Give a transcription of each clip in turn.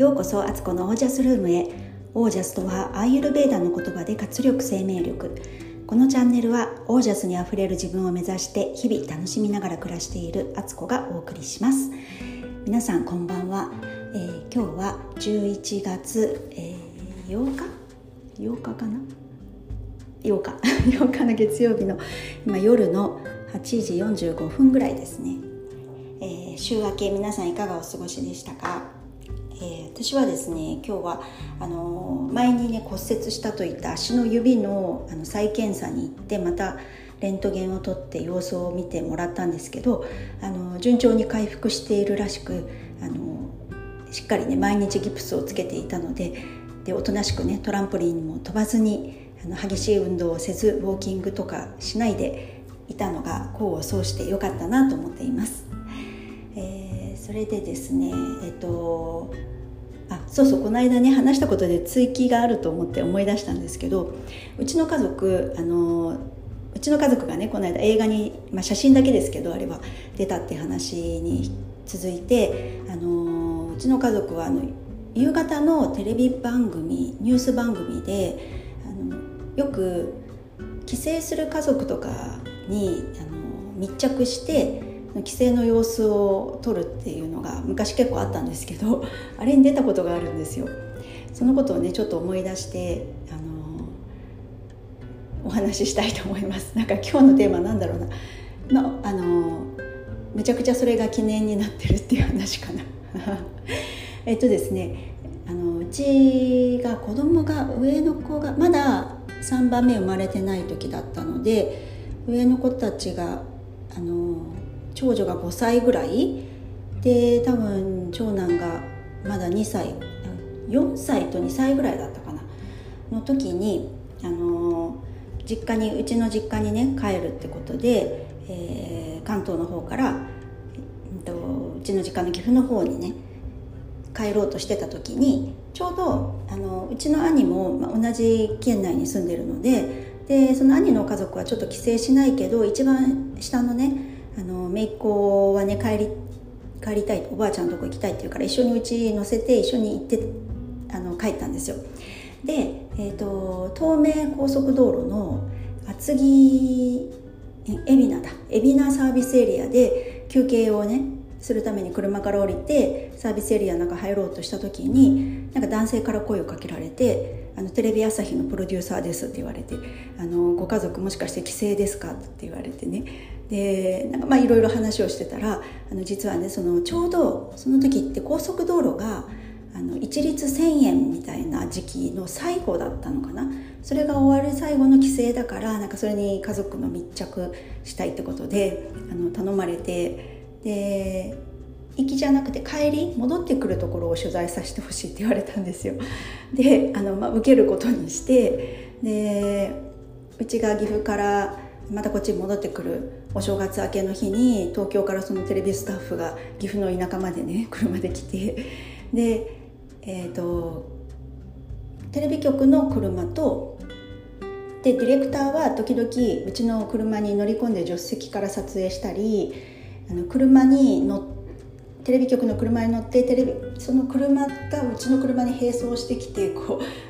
ようこそアツコのオージャスルームへ。オージャスとはアーユルベーダの言葉で活力生命力。このチャンネルはオージャスにあふれる自分を目指して日々楽しみながら暮らしているアツコがお送りします。皆さんこんばんは、えー、今日は11月、えー、8日？8日かな？8日。8日の月曜日の今夜の8時45分ぐらいですね、えー、週明け皆さんいかがお過ごしでしたか？えー、私はですね今日はあの、前にね骨折したといった足の指のあの再検査に行ってまたレントゲンを取って様子を見てもらったんですけどあの順調に回復しているらしくあのしっかりね毎日ギプスをつけていたのででおとなしくねトランポリンも飛ばずにあの激しい運動をせずウォーキングとかしないでいたのが功を奏してよかったなと思っています。それでですねえっとあそうそうこの間ね話したことで追記があると思って思い出したんですけどうちの家族あのうちの家族がねこの間映画に、まあ、写真だけですけどあれは出たって話に続いてあのうちの家族はあの夕方のテレビ番組ニュース番組であのよく帰省する家族とかにあの密着して帰省の様子を撮るっていうのが昔結構あったんですけど あれに出たことがあるんですよ。そのことをねちょっと思い出してあのお話ししたいと思います。なんか今日のテーマなんだろうな。のあのめちゃくちゃそれが記念になってるっていう話かな。えっとですねあのうちが子供が上の子がまだ3番目生まれてない時だったので上の子たちがあの長女が5歳ぐらい。で多分長男がまだ2歳。4歳と2歳ぐらいだったかな。の時にあの実家にうちの実家にね帰るってことで、えー、関東の方から、えっと、うちの実家の岐阜の方にね帰ろうとしてた時にちょうどあのうちの兄も、まあ、同じ県内に住んでるのででその兄の家族はちょっと帰省しないけど一番下のねあの姪っ子はね帰り帰りたいおばあちゃんのとこ行きたいって言うから一緒にうち乗せて一緒に行ってあの帰ったんですよで、えーと、東名高速道路の厚木海老名だ海老名サービスエリアで休憩をねするために車から降りてサービスエリアの中入ろうとした時になんか男性から声をかけられて「あのテレビ朝日のプロデューサーです」って言われてあの「ご家族もしかして帰省ですか?」って言われてねでなんかまあいろいろ話をしてたらあの実はねそのちょうどその時って高速道路があの一律1,000円みたいな時期の最後だったのかなそれが終わる最後の帰省だからなんかそれに家族の密着したいってことであの頼まれてで行きじゃなくて帰り戻ってくるところを取材させてほしいって言われたんですよ。であの、まあ、受けることにしてでうちが岐阜からまたこっちに戻ってくるお正月明けの日に東京からそのテレビスタッフが岐阜の田舎までね 車で来てでえっ、ー、とテレビ局の車とでディレクターは時々うちの車に乗り込んで助手席から撮影したりあの車に乗テレビ局の車に乗ってテレビその車がうちの車に並走してきてこう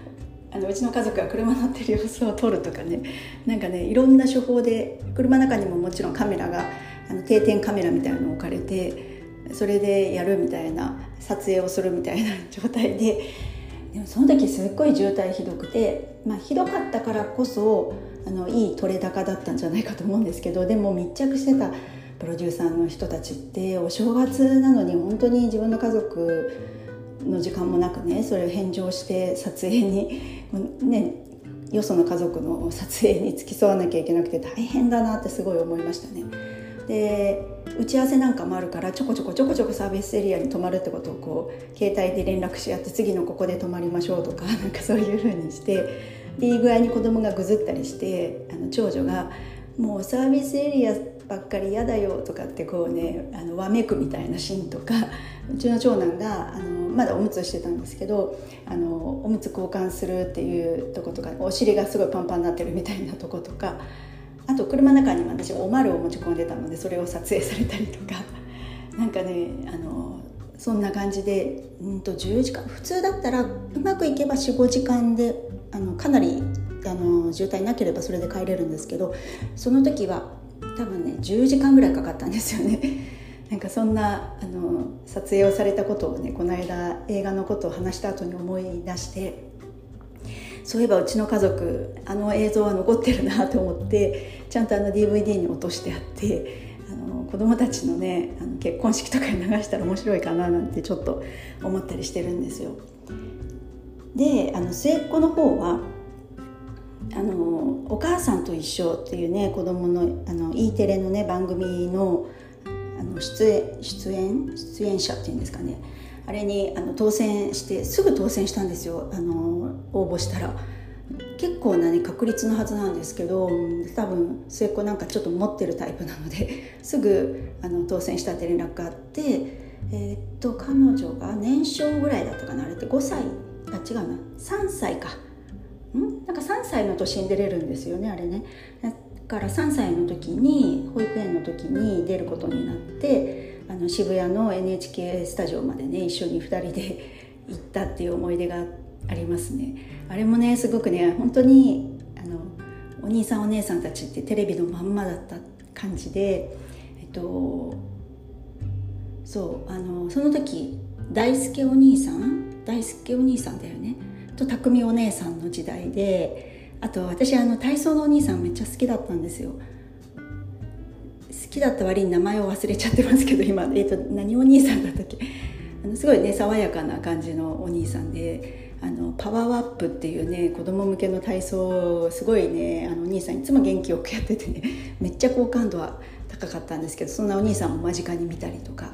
あのうちの家族が車乗ってる様子を撮るとかね。なんかねいろんな手法で車の中にももちろんカメラがあの定点カメラみたいなの置かれてそれでやるみたいな撮影をするみたいな状態で。でもその時すっごい渋滞ひどくて、まあ、ひどかったからこそあのいい撮れ高だったんじゃないかと思うんですけどでも密着してたプロデューサーの人たちってお正月なのに本当に自分の家族の時間もなくねそれを返上して撮影にねよその家族の撮影に付き添わなきゃいけなくて大変だなってすごい思いましたね。で打ち合わせなんかもあるからちょこちょこちょこちょこサービスエリアに泊まるってことをこう携帯で連絡し合って次のここで泊まりましょうとか なんかそういうふうにしてでいい具合に子供がぐずったりしてあの長女が「もうサービスエリアばっかり嫌だよ」とかってこうねあのわめくみたいなシーンとか うちの長男があのまだおむつしてたんですけどあのおむつ交換するっていうとことかお尻がすごいパンパンになってるみたいなとことかあと車の中に私おまるを持ち込んでたのでそれを撮影されたりとか なんかねあのそんな感じで、うんと10時間普通だったらうまくいけば45時間であのかなりあの渋滞なければそれで帰れるんですけどその時は多分ね10時間ぐらいかかったんですよね。なんかそんなあの撮影をされたことをねこの間映画のことを話した後に思い出してそういえばうちの家族あの映像は残ってるなと思ってちゃんとあの DVD に落としてあってあの子供たちのねあの結婚式とかに流したら面白いかななんてちょっと思ったりしてるんですよ。であの末っ子の方はあの「お母さんと一緒」っていうね子供のあの E テレのね番組のあの出演出演出演者っていうんですかね。あれにあの当選してすぐ当選したんですよ。あの応募したら。結構な、ね、確率のはずなんですけど多分末っ子なんかちょっと持ってるタイプなので すぐあの当選したって連絡があってえー、っと彼女が年少ぐらいだったかなあれって5歳あ違うな。3歳か。ん？なんか3歳の年に出れるんですよねあれね。だから3歳の時に保育園の時に出ることになってあの渋谷の NHK スタジオまでね一緒に2人で行ったっていう思い出がありますね。あれもねすごくね本当にあのお兄さんお姉さんたちってテレビのまんまだった感じでえっとそうあのその時大輔お兄さん？大輔お兄さんだよね。と匠お姉さんの時代であと私あの体操のお兄さんめっちゃ好きだったんですよ。好きだった割に名前を忘れちゃってますけど今、えーと、何お兄さんだったっけ？あのすごいね爽やかな感じのお兄さんであのパワーアップっていうね子供向けの体操すごいねあのお兄さんいつも元気よくやっててねめっちゃ好感度は高かったんですけどそんなお兄さんも間近に見たりとか。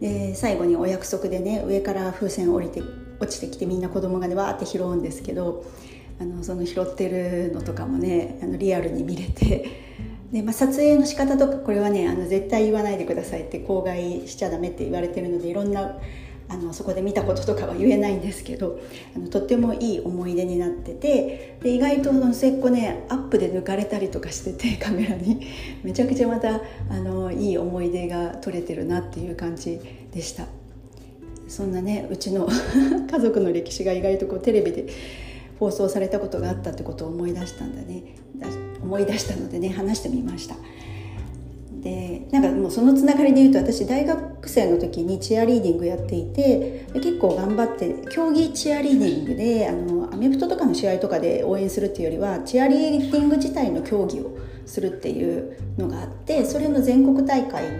で最後にお約束でね上から風船降りて落ちてきてみんな子供がねわーって拾うんですけどあのその拾ってるのとかもねあのリアルに見れて で、まあ、撮影の仕方とかこれはねあの絶対言わないでくださいって口外しちゃダメって言われてるのでいろんなあのそこで見たこととかは言えないんですけどあのとってもいい思い出になっててで意外との末っ子ねアップで抜かれたりとかしてて カメラに。めちゃくちゃまたあのいい思い出が撮れてるなっていう感じでした。そんなねうちの 家族の歴史が意外とこうテレビで放送されたことがあったってことを思い出したんだね。思い出したのでね話してみました。でなんかもうそのつながりで言うと私大学生の時にチアリーディングやっていて結構頑張って競技チアリーディングであのアメフトとかの試合とかで応援するっていうよりはチアリーディング自体の競技をするっていうのがあってそれの全国大会に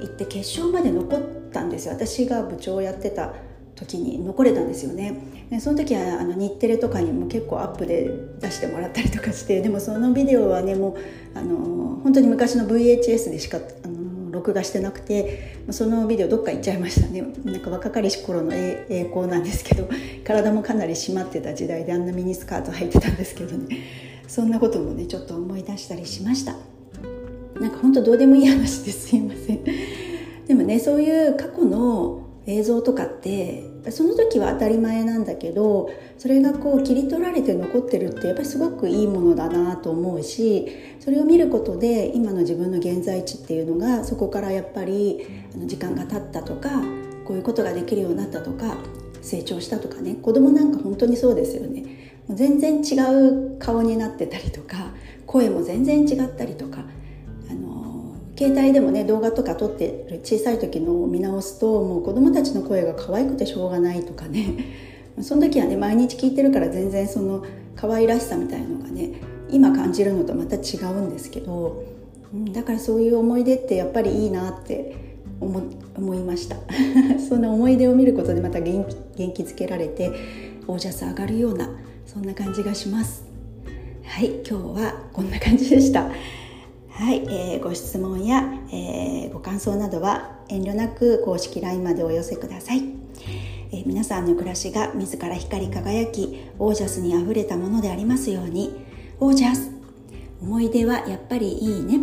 行って決勝まで残ったんですよ。私が部長をやってた時に残れたんですよね。でその時はあの日テレとかにも結構アップで出してもらったりとかしてでもそのビデオはねもうあの本当に昔の VHS でしかあの録画してなくてそのビデオどっか行っちゃいましたね。なんか若かりし頃の栄光なんですけど体もかなり締まってた時代であんなミニスカート履いてたんですけどね。そんなこともねちょっと思い出したりしました。なんか本当どうでもいい話ですいません。でもねそういう過去の映像とかってその時は当たり前なんだけどそれがこう切り取られて残ってるってやっぱりすごくいいものだなと思うしそれを見ることで今の自分の現在地っていうのがそこからやっぱり時間が経ったとかこういうことができるようになったとか成長したとかね子供なんか本当にそうですよね。全然違う顔になってたりとか声も全然違ったりとかあの携帯でもね動画とか撮ってる小さい時のを見直すともう子供たちの声が可愛くてしょうがないとかね。その時はね毎日聞いてるから全然その可愛らしさみたいのがね今感じるのとまた違うんですけど、うん、だからそういう思い出ってやっぱりいいなって思思いました。その思い出を見ることでまた元気元気づけられてオージャス上がるようなそんな感じがします。はい今日はこんな感じでした。はい、えー、ご質問や、えー、ご感想などは遠慮なく公式 LINE までお寄せください、えー、皆さんの暮らしが自ら光り輝きオージャスにあふれたものでありますように。オージャス思い出はやっぱりいいね。